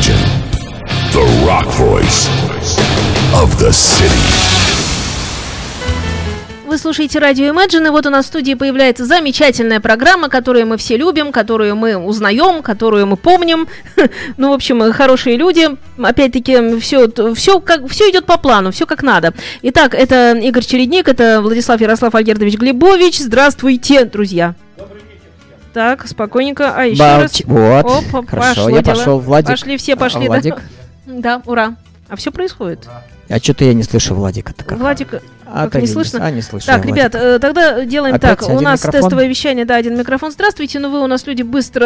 Imagine, the rock voice of the city. Вы слушаете радио Imagine, и вот у нас в студии появляется замечательная программа, которую мы все любим, которую мы узнаем, которую мы помним. ну, в общем, хорошие люди. Опять-таки, все, все, как, все идет по плану, все как надо. Итак, это Игорь Чередник, это Владислав Ярослав Альгердович Глебович. Здравствуйте, друзья. Так, спокойненько. А еще Балти- раз. Вот, Опа, хорошо, я дело. пошел, Владик. Пошли, все пошли, А, Владик? да? Да, ура. А все происходит. А что-то я не слышу Владика. Как? Владик, а, как не слышно? А, не слышу. Так, ребят, э, тогда делаем Опять так. У нас микрофон? тестовое вещание, да, один микрофон. Здравствуйте, но вы у нас люди быстро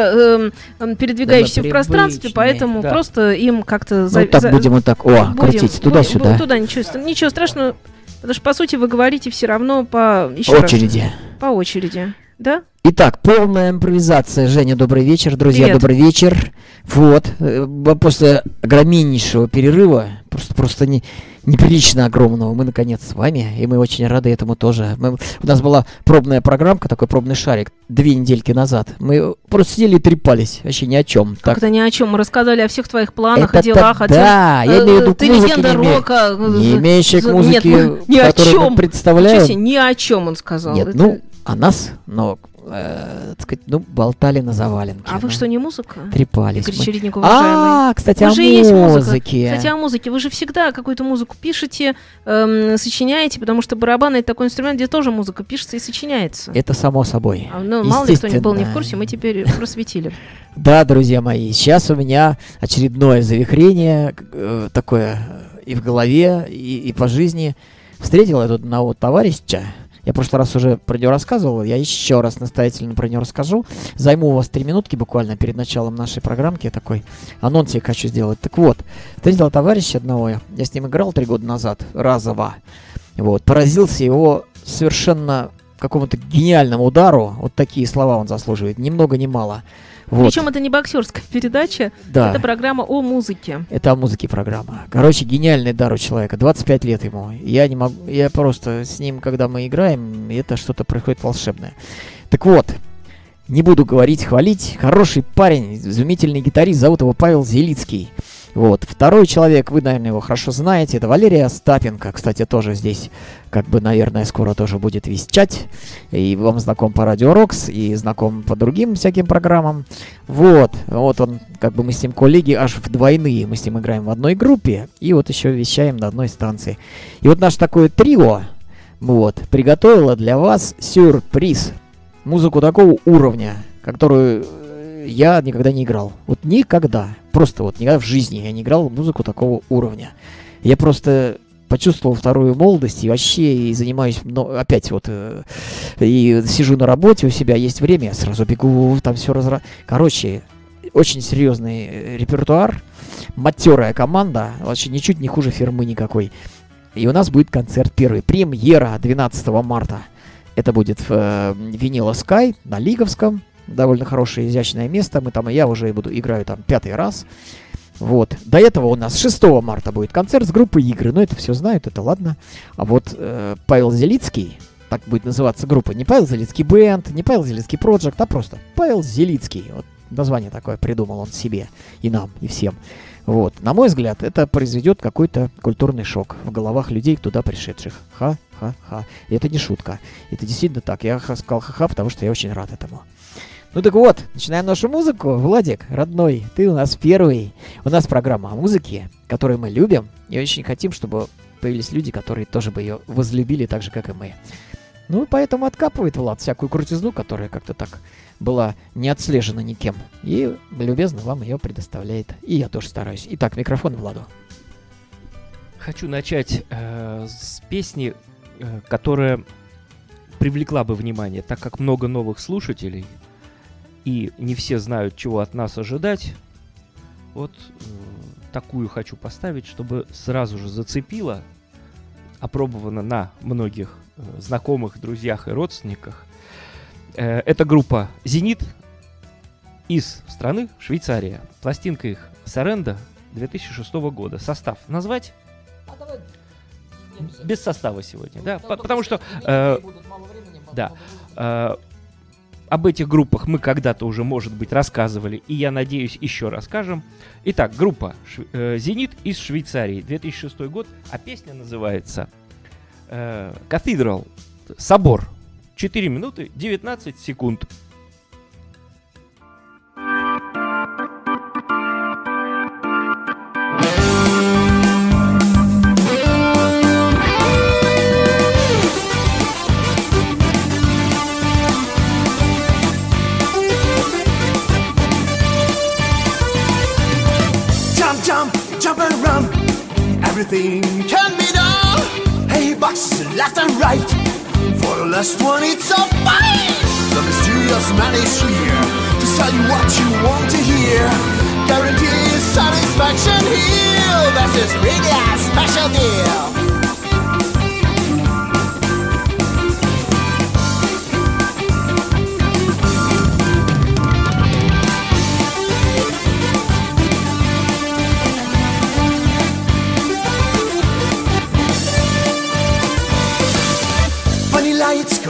эм, передвигающиеся в пространстве, поэтому да. просто им как-то... Ну, за- так будем вот так. О, будем- крутить туда-сюда. бу- Туда ничего, ничего страшного. Потому что, по сути, вы говорите все равно по... Еще раз, Очереди. по очереди. Да? Итак, полная импровизация. Женя, добрый вечер. Друзья, Привет. добрый вечер. Вот. э, После огромнейшего перерыва, просто, просто не, неприлично огромного, мы наконец с вами, и мы очень рады этому тоже. Мы- у нас была пробная программка, такой пробный шарик, две недельки назад. Мы просто сидели и трепались, вообще ни о чем. Как это ни о чем. Мы рассказали о всех твоих планах, Это о делах, о да, тем, я э, имею в виду ты легенда не рока. не э, имеющая к музыке, нет, ни о которую мы чем. представляем. Ни о чем он сказал. Нет, Это- ну, о нас, но, э, так сказать, ну, болтали на заваленке. А вы что, не музыка? Трепались Игорь. Чередник, уважаемый. А, кстати, Вы о же и есть музыка. музыке. Кстати, о музыке. Вы же всегда какую-то музыку пишете, эм, сочиняете, потому что барабан это такой инструмент, где тоже музыка пишется и сочиняется. Это само собой. А, ну, мало ли кто не был не в курсе, мы теперь просветили. Да, друзья мои, сейчас у меня очередное завихрение, э, такое и в голове, и, и по жизни. Встретил я тут одного товарища, я в прошлый раз уже про него рассказывал, я еще раз настоятельно про него расскажу. Займу у вас три минутки буквально перед началом нашей программки, такой анонсик хочу сделать. Так вот, встретил товарища одного, я я с ним играл три года назад, разово. Вот, поразился его совершенно какому-то гениальному удару, вот такие слова он заслуживает, ни много ни мало. Вот. Причем это не боксерская передача, Да. это программа о музыке. Это о музыке программа. Короче, гениальный дар у человека. 25 лет ему. Я не могу. Я просто с ним, когда мы играем, это что-то происходит волшебное. Так вот, не буду говорить, хвалить. Хороший парень, изумительный гитарист, зовут его Павел Зелицкий. Вот. Второй человек, вы, наверное, его хорошо знаете, это Валерия Остапенко. Кстати, тоже здесь, как бы, наверное, скоро тоже будет вещать. И вам знаком по Радио Рокс, и знаком по другим всяким программам. Вот, вот он, как бы мы с ним коллеги аж в двойные. Мы с ним играем в одной группе и вот еще вещаем на одной станции. И вот наше такое трио, вот, приготовило для вас сюрприз. Музыку такого уровня, которую я никогда не играл. Вот никогда. Просто вот никогда в жизни я не играл музыку такого уровня. Я просто почувствовал вторую молодость и вообще и занимаюсь, но опять вот э, и сижу на работе у себя, есть время, я сразу бегу, там все разра... Короче, очень серьезный э, репертуар, матерая команда, вообще ничуть не хуже фирмы никакой. И у нас будет концерт первый, премьера 12 марта. Это будет в э, Винила Sky на Лиговском, довольно хорошее, изящное место. Мы там, я уже буду играю там пятый раз. Вот. До этого у нас 6 марта будет концерт с группой игры. Ну, это все знают, это ладно. А вот э, Павел Зелицкий, так будет называться группа, не Павел Зелицкий Бенд, не Павел Зелицкий Проджект, а просто Павел Зелицкий. Вот название такое придумал он себе и нам, и всем. Вот. На мой взгляд, это произведет какой-то культурный шок в головах людей, туда пришедших. Ха-ха-ха. Это не шутка. Это действительно так. Я сказал ха-ха, потому что я очень рад этому. Ну так вот, начинаем нашу музыку. Владик, родной, ты у нас первый. У нас программа о музыке, которую мы любим, и очень хотим, чтобы появились люди, которые тоже бы ее возлюбили так же, как и мы. Ну, поэтому откапывает Влад всякую крутизну, которая как-то так была не отслежена никем. И любезно вам ее предоставляет. И я тоже стараюсь. Итак, микрофон Владу. Хочу начать э, с песни, э, которая привлекла бы внимание, так как много новых слушателей, и не все знают, чего от нас ожидать. Вот э, такую хочу поставить, чтобы сразу же зацепило, опробовано на многих э, знакомых, друзьях и родственниках. Э, это группа «Зенит» из страны Швейцария. Пластинка их «Саренда» 2006 года. Состав назвать? Без состава сегодня, да, по- потому что э, да. Об этих группах мы когда-то уже, может быть, рассказывали, и я надеюсь, еще расскажем. Итак, группа э, «Зенит» из Швейцарии, 2006 год, а песня называется э, «Cathedral», «Собор». 4 минуты 19 секунд. Everything can be done. Hey, boxes left and right. For the last one, it's a fight. The mysterious man is here to tell you what you want to hear. Guaranteed satisfaction here. This is really a special deal.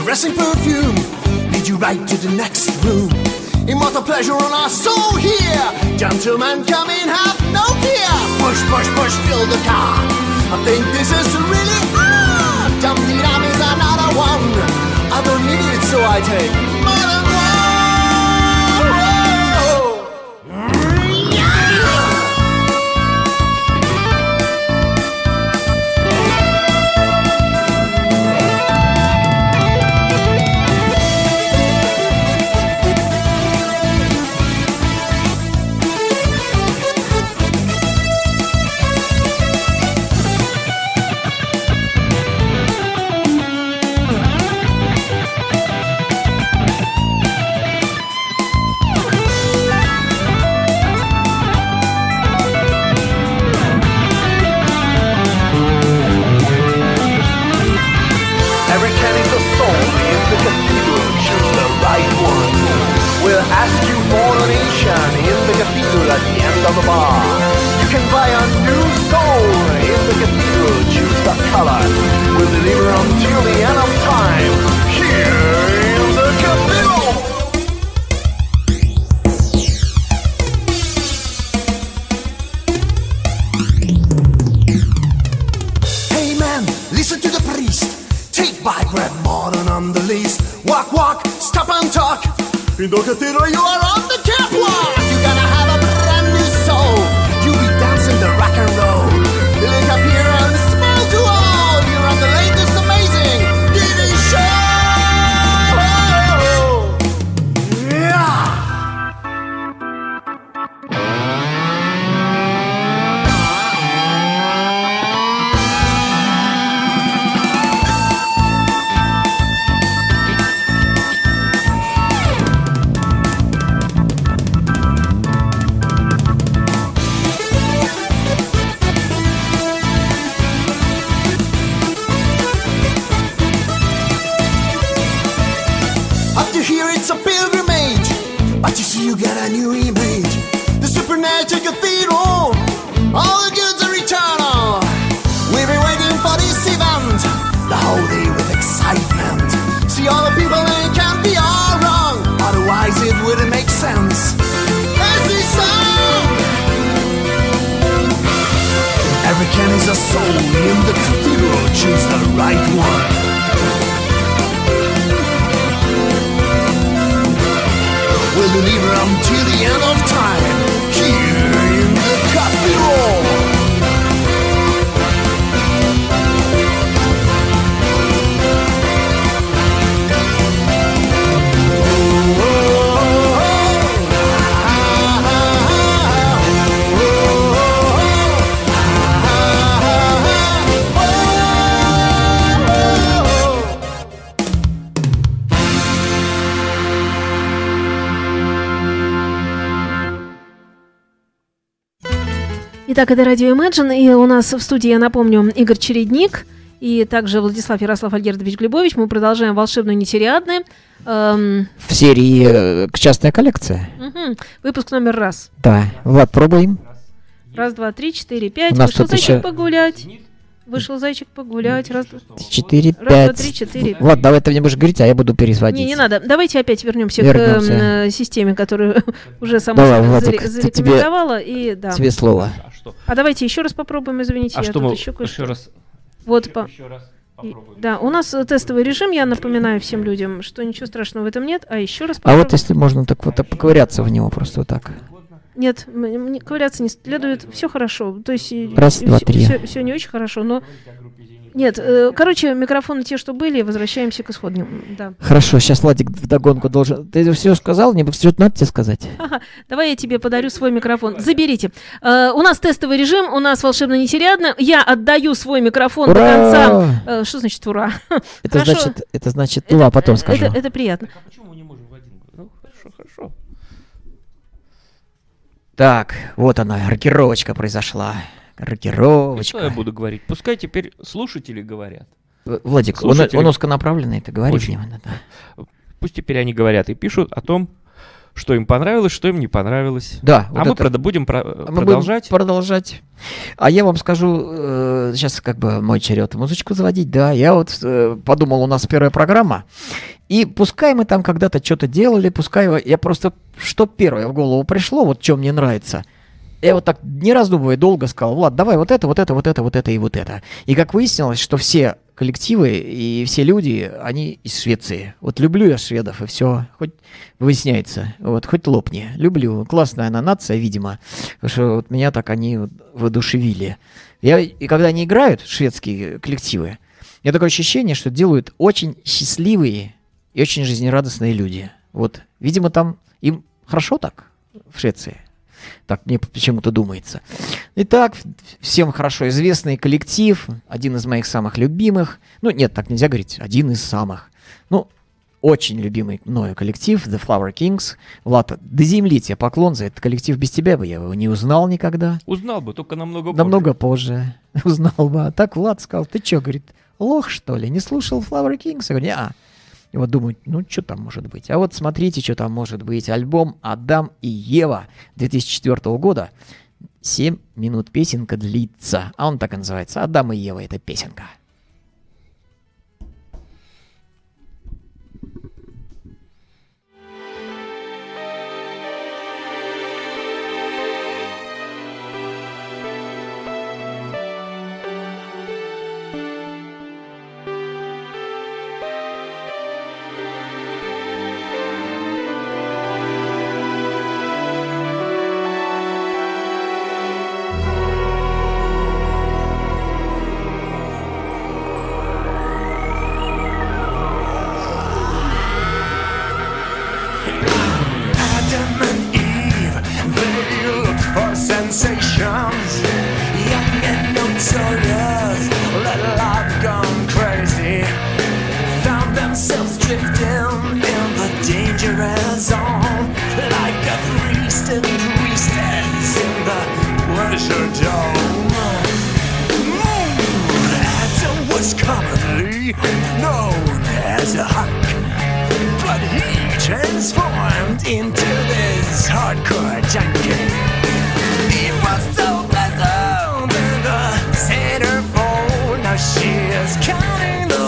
Caressing perfume lead you right to the next room. Immortal pleasure on our soul here. Gentlemen, come in, have no fear. Push, push, push, fill the car. I think this is really ah. Jump Dum is another one. I don't need it, so I take soul in the cathedral, choose the right one. Итак, это радио Imagine, и у нас в студии, я напомню, Игорь Чередник и также Владислав Ярослав Альгердович Глебович. Мы продолжаем волшебную нетериадны. Эм, В серии э, «Частная коллекция». мгм. Выпуск номер раз. Да. Влад, пробуем. Раз, два, три, четыре, пять. У нас Вышел зайчик еще- погулять. Вышел зайчик погулять. Раз, два, Четыре, раз, два, пять. три, четыре. Ладно, давай ты мне будешь говорить, а я буду перезводить. Не, не надо. Давайте опять вернемся, Вернемся. к э, системе, которую уже сама Давай, себя Владик, заре- ты- тебе- зарекомендовала. И, да. Тебе слово. А что? А давайте еще раз попробуем, извините, А я что тут мы еще кое-что. еще раз? Вот по... Еще раз попробуем. Да, у нас э, тестовый режим, я напоминаю всем людям, что ничего страшного в этом нет, а еще раз А попробуем. вот если можно так вот поковыряться в него просто вот так. Нет, ковыряться не следует, все хорошо. То есть Раз, два, три. Все, не очень хорошо, но... Нет, э, короче, микрофоны те, что были, возвращаемся к исходным. Да. Хорошо, сейчас Владик вдогонку должен... Ты все сказал? Мне что-то надо тебе сказать? Давай я тебе подарю свой микрофон. Заберите. Э, у нас тестовый режим, у нас волшебно нетериадно. Я отдаю свой микрофон до конца. Ура! Э, что значит ура? Это Хорошо. значит, это значит, ну а потом э, скажу. Это, это приятно. Так а почему мы не можем в один? Ну, хорошо, хорошо. Так, вот она, рокировочка произошла. И что я Рокировочка. буду говорить? Пускай теперь слушатели говорят. Владик, он, Слушатели. он узконаправленный, ты говоришь Очень. мне, да. Пусть теперь они говорят и пишут о том, что им понравилось, что им не понравилось. Да, а вот мы это- прода- будем про- А мы будем продолжать. продолжать. А я вам скажу, сейчас как бы мой черед музычку заводить, да, я вот э, подумал, у нас первая программа, и пускай мы там когда-то что-то делали, пускай я просто, что первое в голову пришло, вот что мне нравится, я вот так не раздумывая долго сказал, Влад, давай вот это, вот это, вот это, вот это и вот это. И как выяснилось, что все коллективы и все люди, они из Швеции. Вот люблю я шведов, и все, хоть выясняется, вот, хоть лопни. Люблю, классная она нация, видимо, потому что вот меня так они вот воодушевили. Я, и когда они играют, шведские коллективы, меня такое ощущение, что делают очень счастливые и очень жизнерадостные люди. Вот, видимо, там им хорошо так в Швеции. Так мне почему-то думается. Итак, всем хорошо известный коллектив, один из моих самых любимых. Ну, нет, так нельзя говорить, один из самых. Ну, очень любимый мною коллектив, The Flower Kings. Влад, до земли тебе поклон за этот коллектив. Без тебя бы я его не узнал никогда. Узнал бы, только намного позже. Намного позже узнал бы. А так Влад сказал, ты чё, говорит, лох что ли, не слушал Flower Kings? Я говорю, а. И вот думаю, ну что там может быть? А вот смотрите, что там может быть. Альбом «Адам и Ева» 2004 года. 7 минут песенка длится. А он так и называется. «Адам и Ева» — это песенка. Drifting in the dangerous zone. Like a priest and priestess in the pleasure dome. Adam was commonly known as a hunk but he transformed into this hardcore junkie. He was so pleasant in the centerfold. Now she is counting the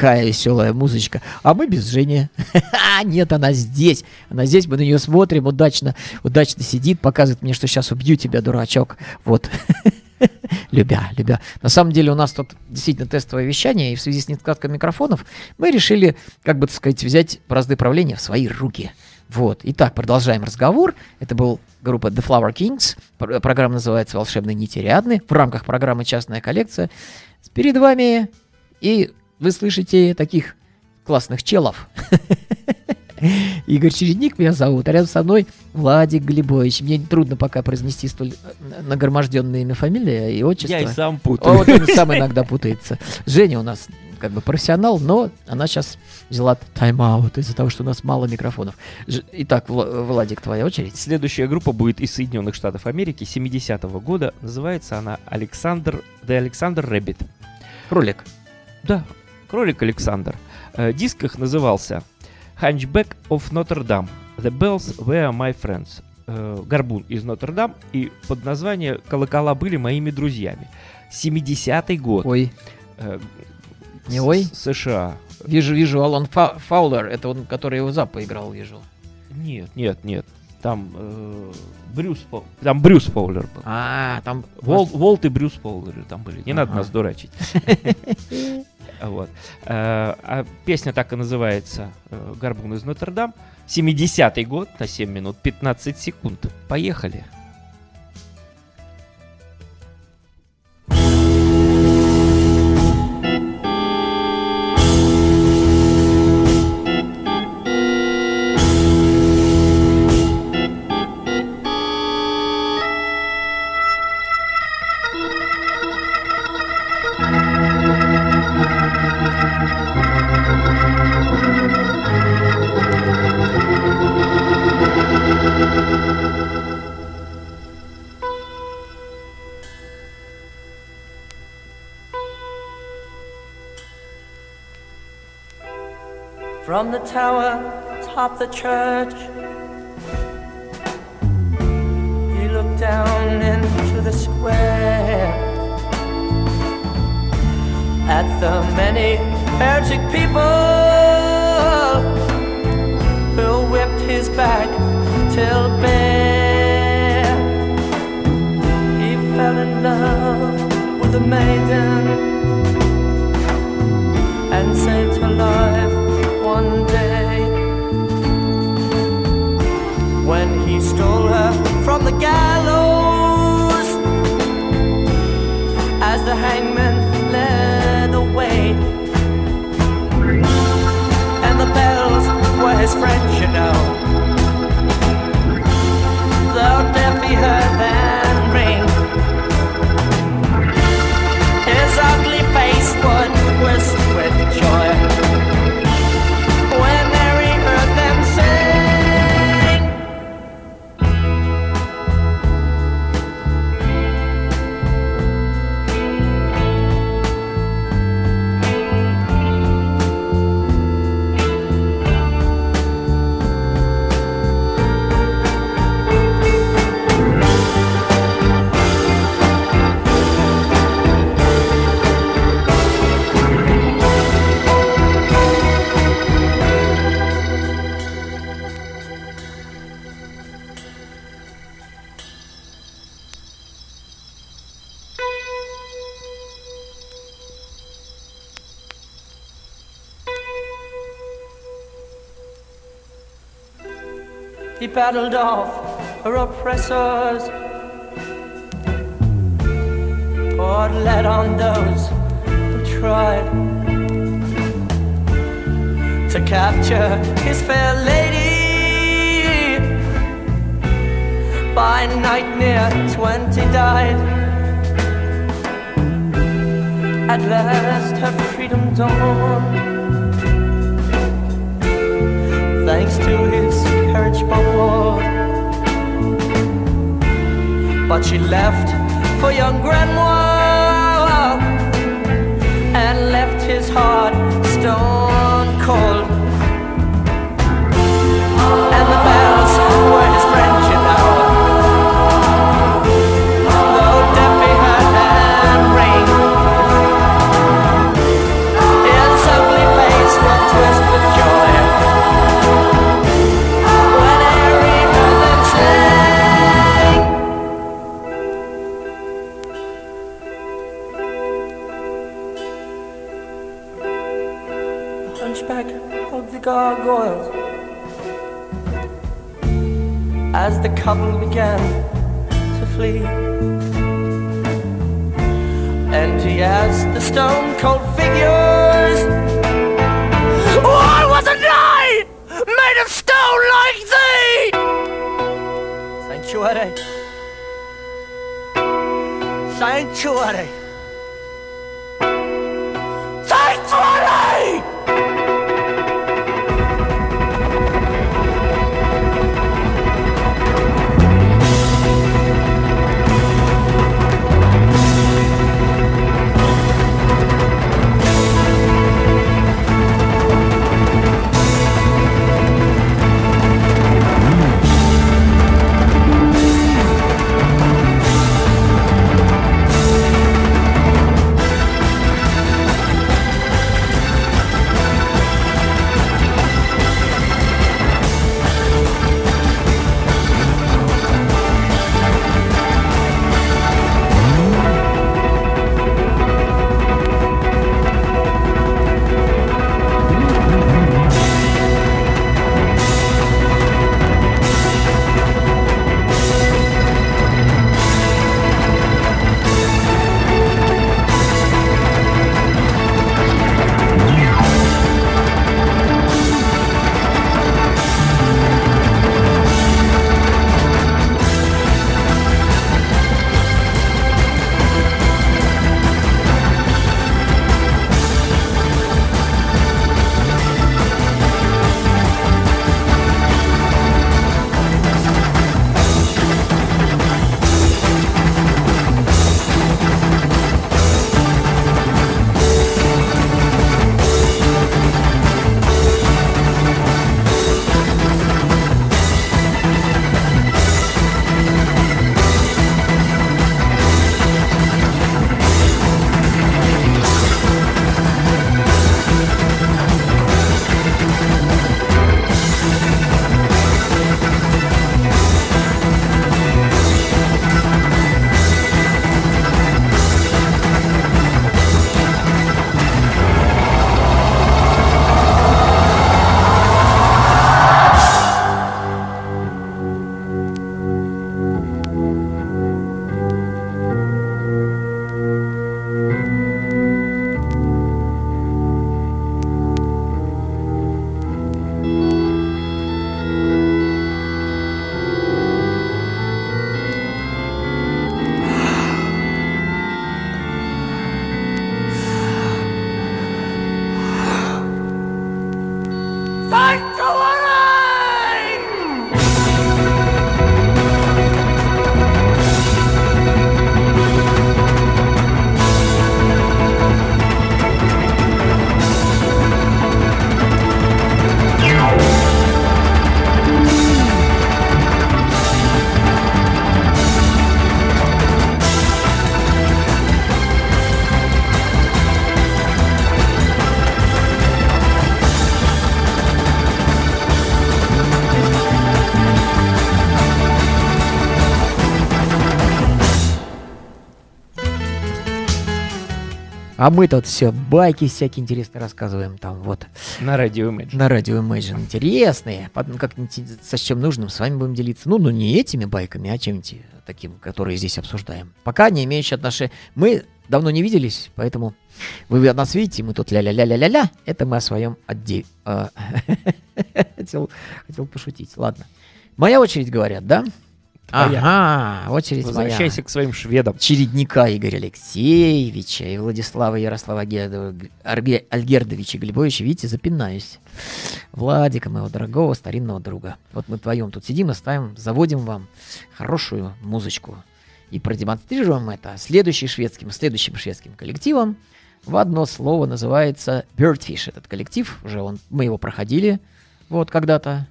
такая веселая музычка. А мы без Жени. А, Нет, она здесь. Она здесь, мы на нее смотрим, удачно, удачно сидит, показывает мне, что сейчас убью тебя, дурачок. Вот. Любя, любя. На самом деле у нас тут действительно тестовое вещание, и в связи с нехваткой микрофонов мы решили, как бы так сказать, взять бразды правления в свои руки. Вот. Итак, продолжаем разговор. Это был группа The Flower Kings. Пр- Программа называется «Волшебные нити Ариадны». В рамках программы «Частная коллекция». Перед вами и вы слышите таких классных челов. Игорь Чередник меня зовут, а рядом со мной Владик Глебович. Мне трудно пока произнести столь э, нагроможденное имя, фамилия и отчество. Я и сам О, путаю. вот он сам иногда путается. Женя у нас как бы профессионал, но она сейчас взяла тайм-аут из-за того, что у нас мало микрофонов. Итак, Вла- Владик, твоя очередь. Следующая группа будет из Соединенных Штатов Америки 70-го года. Называется она Александр The Alexander Rabbit. Ролик. Да, кролик Александр. Э, Диск их назывался Hunchback of Notre Dame. The Bells Were My Friends. Э, Горбун из Нотр-Дам. И под название «Колокола были моими друзьями». 70-й год. Ой, Э, Не ой? США. вижу, вижу, Алан Фа- Фаулер, это он, который его зап поиграл, вижу. Нет, нет, нет. Там э, Брюс Фол- Там Брюс Фоулер был. А, там... Вол- Волт и Брюс Фоулеры там были. Не надо Ага. нас дурачить. Вот. Э, А песня так и называется э, «Горбун из Нотр-Дам». 70-й год на 7 минут 15 секунд. Поехали. From tower atop the church, He looked down into the square. At the many heretic people who whipped his back till bare. He fell in love with a maiden from the gallows as the hangman led away. And the bells were his friends, you know. Though deaf he heard battled off her oppressors, poured lead on those who tried to capture his fair lady. By night, near twenty died. At last, her freedom dawned thanks to his courage bold. But she left for young Grenoir and left his heart stone cold. And the as the couple began to flee. And he asked the stone cold figures, Why wasn't I made of stone like thee? Sanctuary. Sanctuary! А мы тут все байки всякие интересные рассказываем там вот На радио Imagine. на радио Imagine. Интересные. Потом как-нибудь сочтем нужным с вами будем делиться. Ну, ну не этими байками, а чем-нибудь таким, которые здесь обсуждаем. Пока не имеющие отношения. Мы давно не виделись, поэтому вы нас видите, мы тут ля-ля-ля-ля-ля-ля. Это мы о своем отделе. Хотел, хотел пошутить. Ладно. Моя очередь, говорят, да? Твоя. Ага, очередь моя Возвращайся к своим шведам. чередника Игоря Алексеевича и Владислава Ярослава Альгердовича Глебовича, видите, запинаюсь. Владика, моего дорогого старинного друга. Вот мы вдвоем тут сидим и ставим, заводим вам хорошую музычку. И продемонстрируем это следующим шведским, следующим шведским коллективом. В одно слово называется Birdfish. Этот коллектив, уже он, мы его проходили вот когда-то.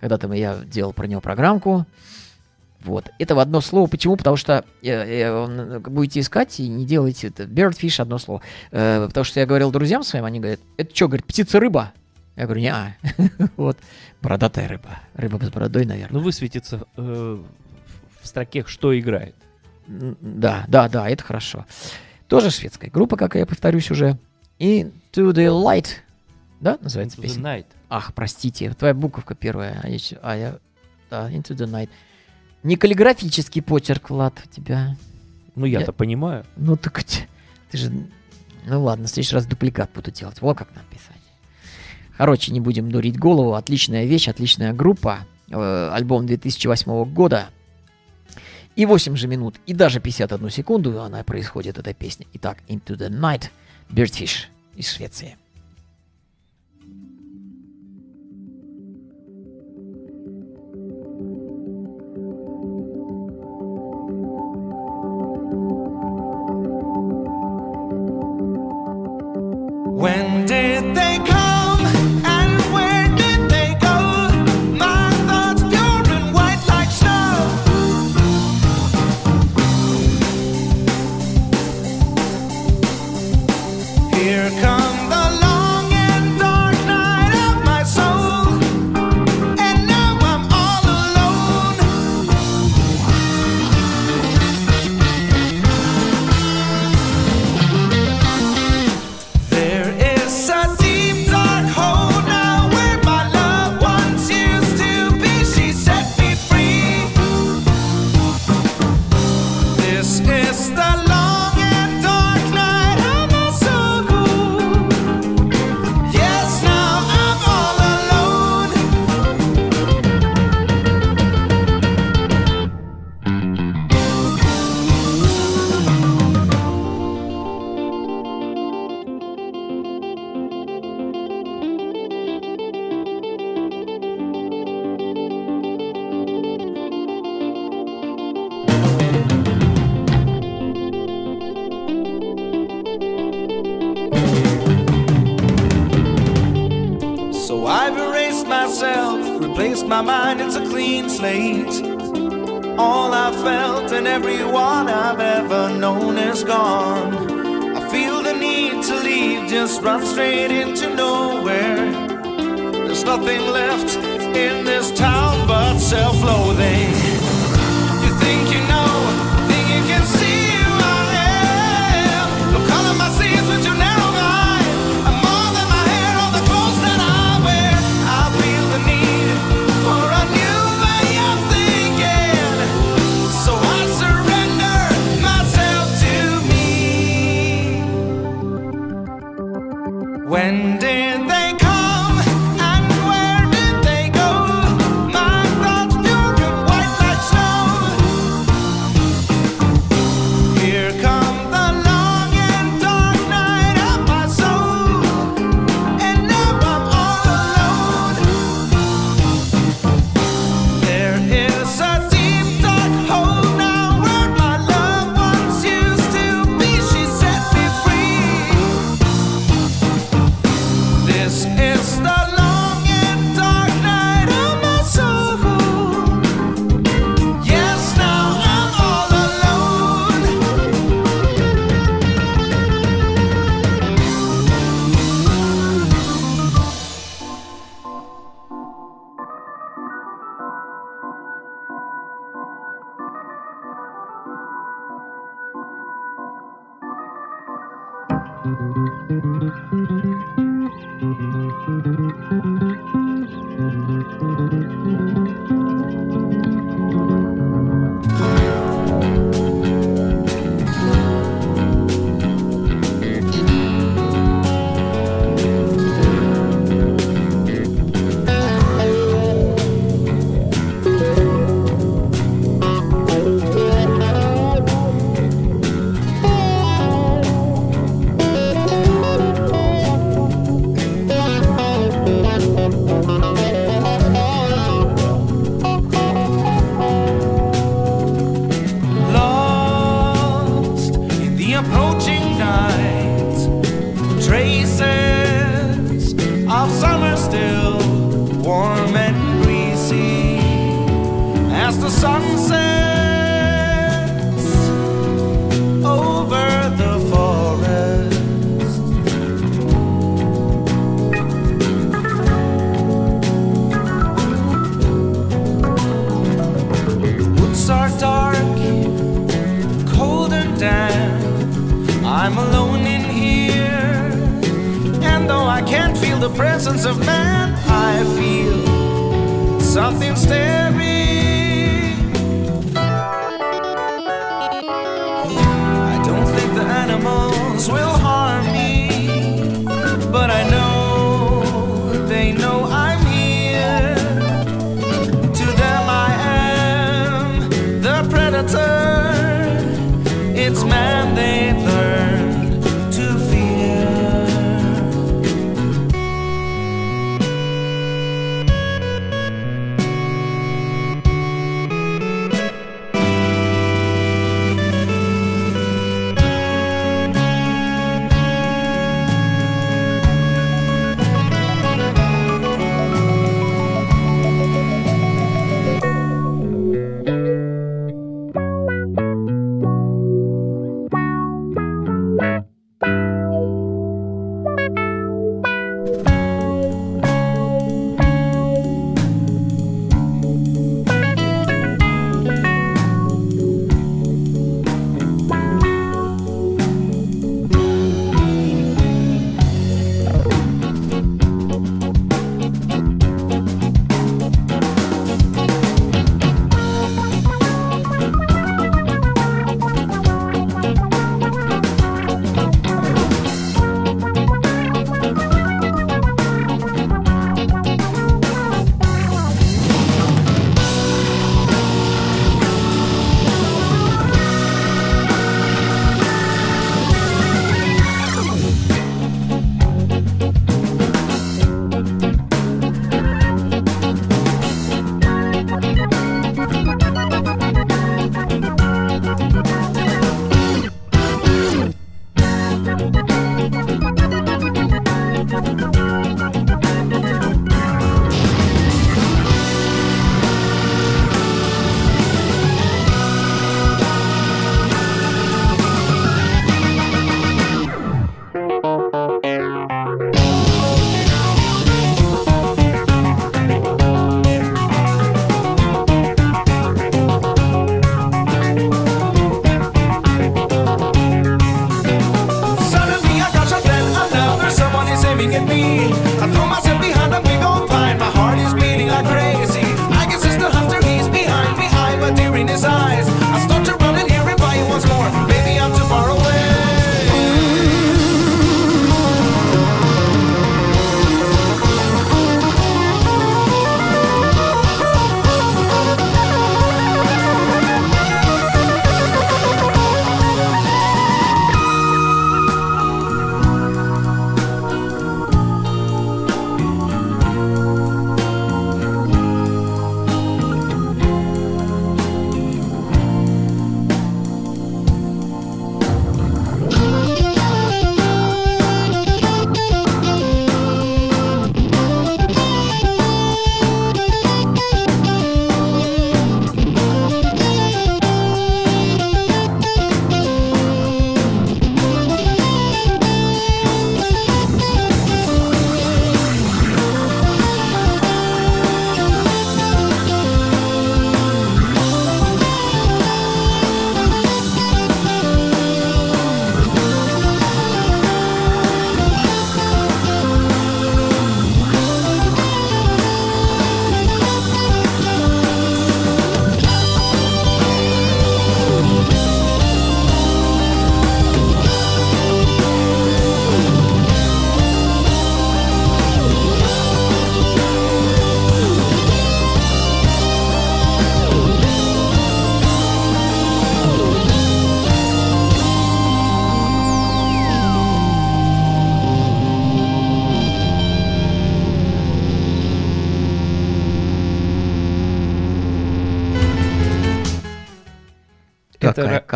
Когда-то я делал про него программку. Вот. Это в одно слово. Почему? Потому что э, э, он, будете искать и не делайте это. Birdfish одно слово. Э, потому что я говорил друзьям своим, они говорят, это что, говорит, птица-рыба? Я говорю, не Вот. Бородатая рыба. Рыба с бородой, наверное. Ну, высветится э, в- строке, что играет. Да, да, да, это хорошо. Тоже шведская группа, как я повторюсь уже. Into the Light. Да, называется Into the песня? Night. Ах, простите, твоя буковка первая. А я, а я- да, Into the Night. Не каллиграфический почерк, Влад, у тебя. Ну, я-то понимаю. Ну так ты, ты же... Ну ладно, в следующий раз дупликат буду делать. Вот как написать. Короче, не будем дурить голову. Отличная вещь, отличная группа. Э, альбом 2008 года. И 8 же минут, и даже 51 секунду она происходит, эта песня. Итак, Into the Night, Birdfish из Швеции. When did they come When did they I'm alone in here. And though I can't feel the presence of man, I feel something still.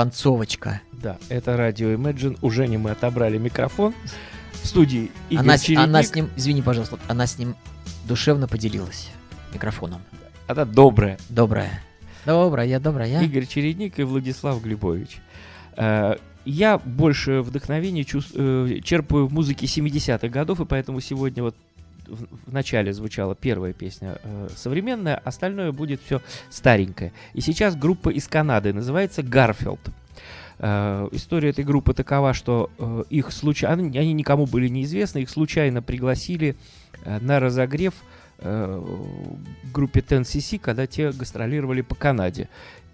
Концовочка. Да, это радио Imagine. Уже не мы отобрали микрофон. В студии Игорь Она, с- Чередник. она с ним, извини, пожалуйста, она с ним душевно поделилась микрофоном. Она добрая. Добрая. Добрая, добрая. Игорь Чередник и Владислав Глебович. Э, Я больше вдохновения чувс- э, черпаю в музыке 70-х годов, и поэтому сегодня вот в, в начале звучала первая песня э, современная, остальное будет все старенькое. И сейчас группа из Канады называется Гарфилд. Э, история этой группы такова, что э, их случайно, они, никому были неизвестны, их случайно пригласили э, на разогрев э, группе 10cc, когда те гастролировали по Канаде.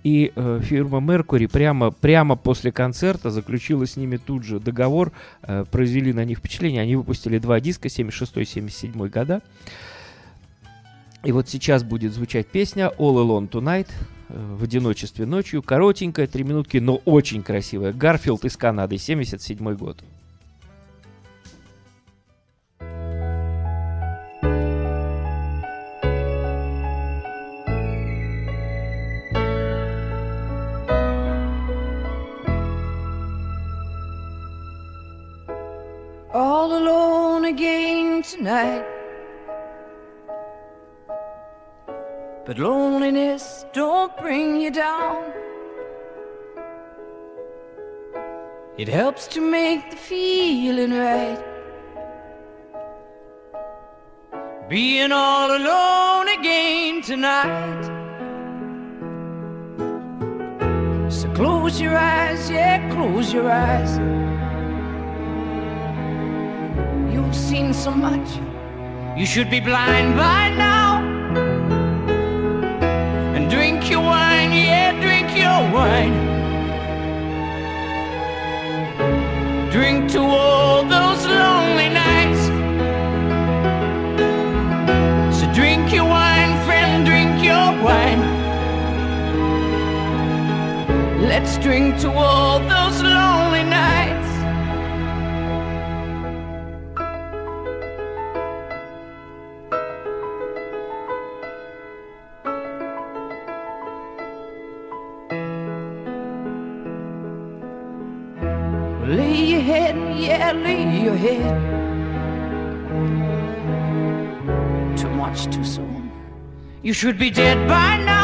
И э, фирма Mercury прямо, прямо после концерта заключила с ними тут же договор, э, произвели на них впечатление. Они выпустили два диска 76-77 года. И вот сейчас будет звучать песня All Alone Tonight э, в одиночестве ночью. Коротенькая, три минутки, но очень красивая. Гарфилд из Канады, 77 год. All alone again tonight. But loneliness don't bring you down. It helps to make the feeling right. Being all alone again tonight. So close your eyes, yeah, close your eyes. You've seen so much, you should be blind by now. And drink your wine, yeah, drink your wine. Drink to all those lonely nights. So drink your wine, friend, drink your wine. Let's drink to all You should be dead by now.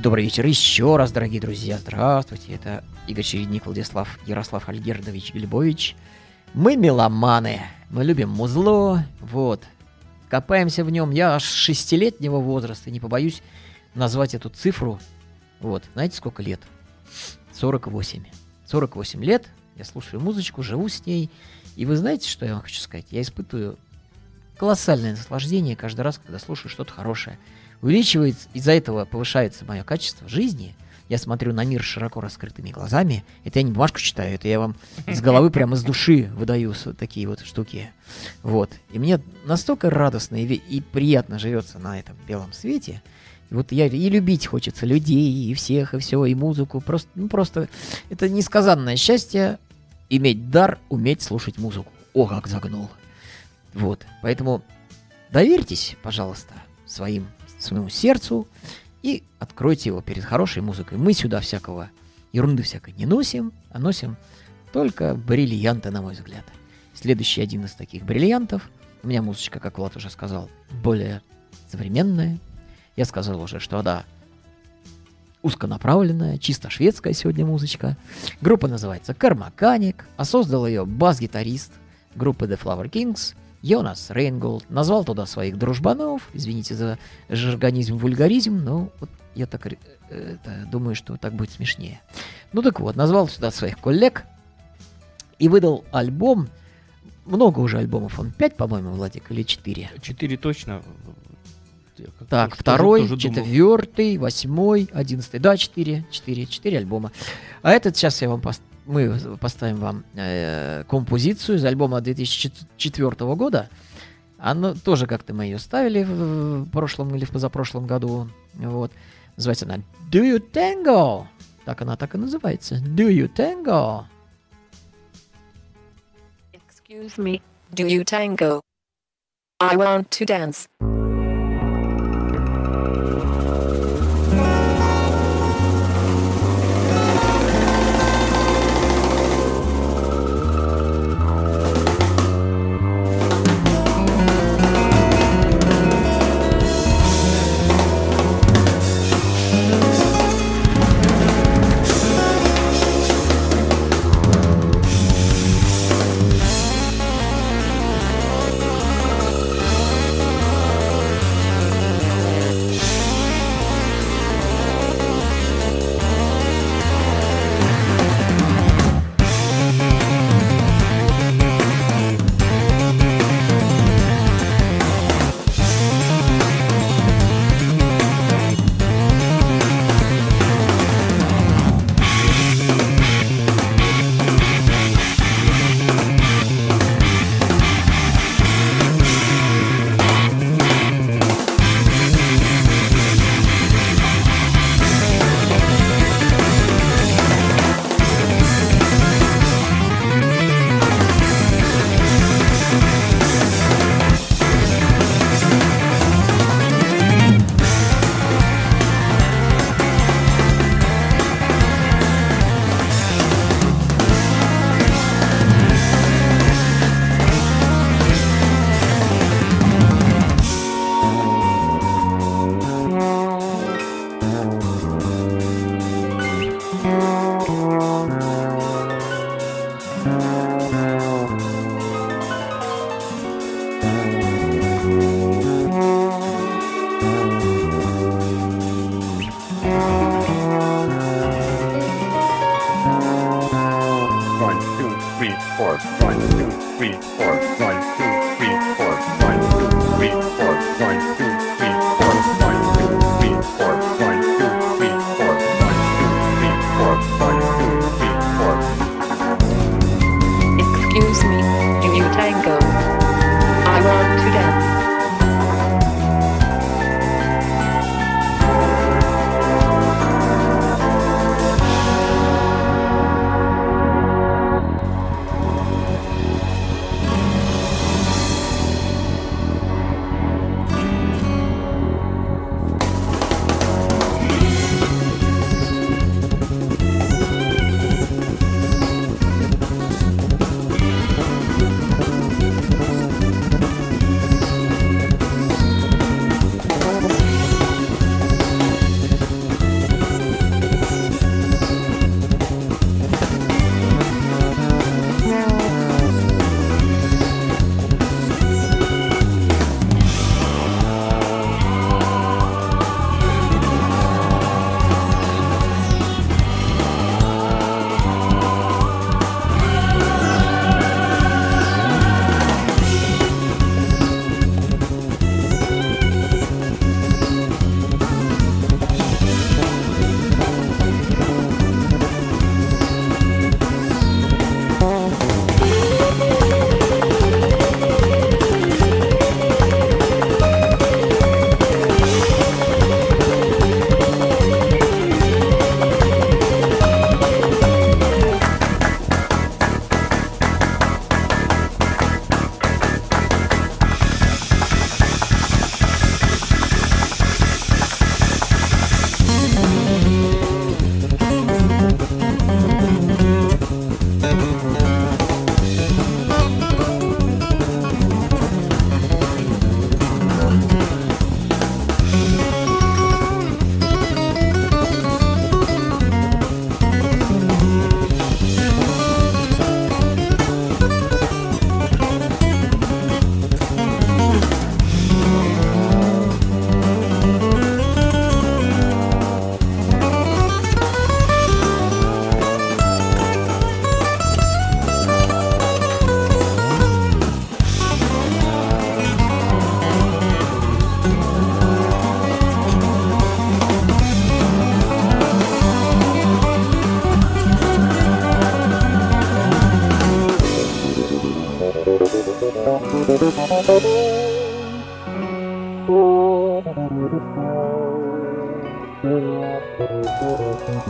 Добрый вечер еще раз, дорогие друзья. Здравствуйте. Это Игорь Чередник, Владислав Ярослав Альгердович Глебович. Мы меломаны. Мы любим музло. Вот. Копаемся в нем. Я аж шестилетнего возраста. Не побоюсь назвать эту цифру. Вот. Знаете, сколько лет? 48. 48 лет. Я слушаю музычку, живу с ней. И вы знаете, что я вам хочу сказать? Я испытываю колоссальное наслаждение каждый раз, когда слушаю что-то хорошее. Увеличивается, из-за этого повышается мое качество жизни. Я смотрю на мир широко раскрытыми глазами. Это я не бумажку читаю, это я вам с головы прямо из души выдаю вот такие вот штуки. Вот. И мне настолько радостно и, и приятно живется на этом белом свете. И вот я и любить хочется людей, и всех, и все, и музыку. Просто, ну просто это несказанное счастье иметь дар уметь слушать музыку. о как загнул. Вот, поэтому доверьтесь, пожалуйста, своим, своему сердцу и откройте его перед хорошей музыкой. Мы сюда всякого ерунды всякой не носим, а носим только бриллианты, на мой взгляд. Следующий один из таких бриллиантов. У меня музычка, как Влад уже сказал, более современная. Я сказал уже, что да, узконаправленная, чисто шведская сегодня музычка. Группа называется Кармаканик, а создал ее бас-гитарист группы The Flower Kings Йонас Рейнголд. Назвал туда своих дружбанов, извините за жаргонизм, вульгаризм, но вот я так э, это, думаю, что так будет смешнее. Ну так вот, назвал сюда своих коллег и выдал альбом. Много уже альбомов, он 5, по-моему, Владик, или 4? Четыре точно. Я как Так, тоже- второй, тоже думал. четвертый, восьмой, одиннадцатый. Да, четыре, четыре, четыре альбома. А этот сейчас я вам пос- мы поставим вам э, композицию из альбома 2004 года. Она тоже как-то мы ее ставили в, прошлом или в позапрошлом году. Вот. Называется она Do You Tango? Так она так и называется. Do You Tango? Excuse me, do you tango? I want to dance.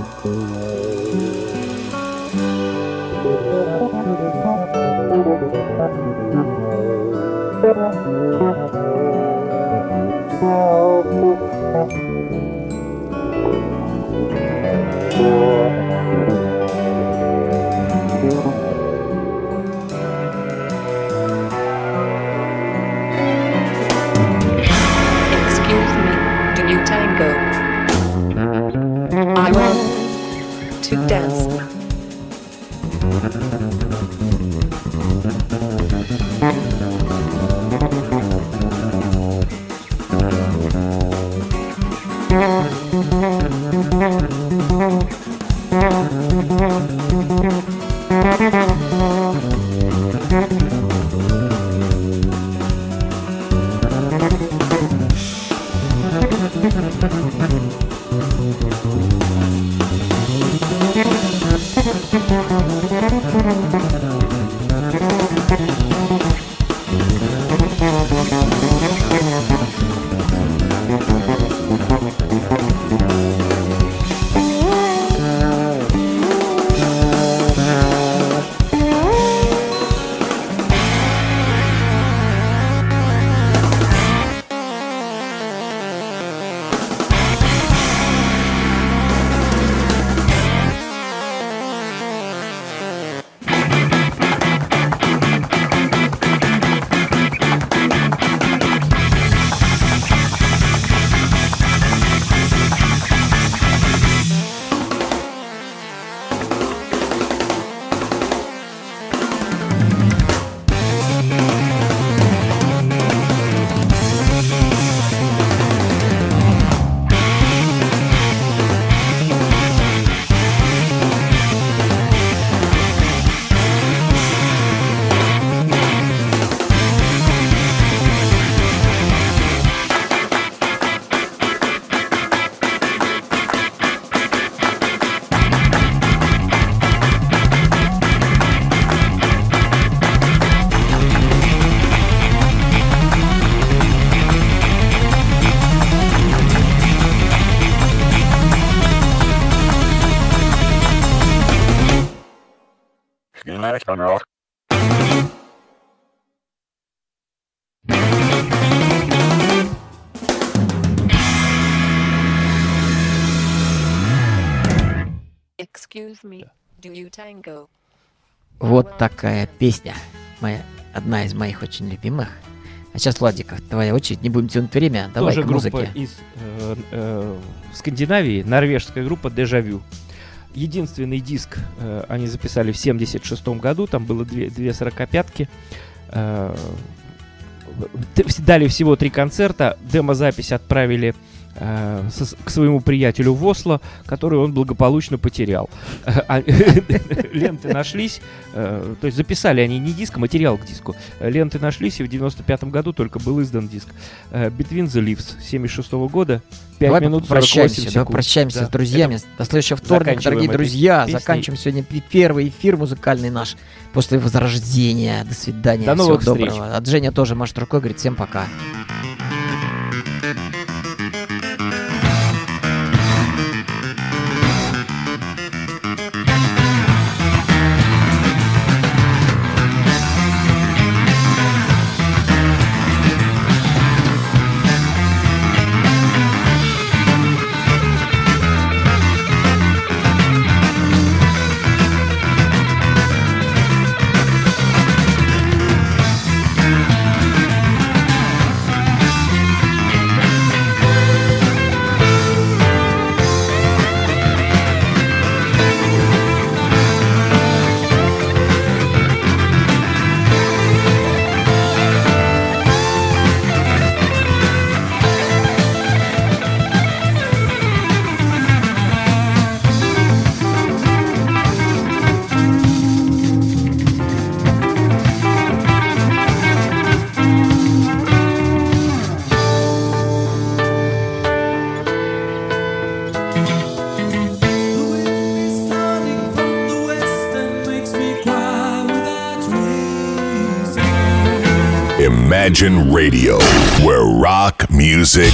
Thank you. Такая песня. Моя, одна из моих очень любимых. А сейчас, Владик, твоя очередь. Не будем тянуть время. Давай Тоже к группа музыке. из э, э, Скандинавии, норвежская группа Дежавю. Единственный диск э, они записали в 76 году, там было две, две сорокопятки. Э, дали всего три концерта, демозапись отправили э, к своему приятелю в Осло, который он благополучно потерял. А, Ленты нашлись, э, то есть записали они не диск, а материал к диску. Ленты нашлись, и в 95 году только был издан диск. Э, Between the Leaves 76 года, 5 Давай минут 48 прощаемся, секунд. прощаемся Да. с друзьями. До следующего вторника, дорогие друзья. песней. Заканчиваем сегодня первый эфир музыкальный наш после возрождения. До свидания. До Всего новых встреч. доброго. От Женя тоже машет рукой, говорит всем пока. Radio, where rock music.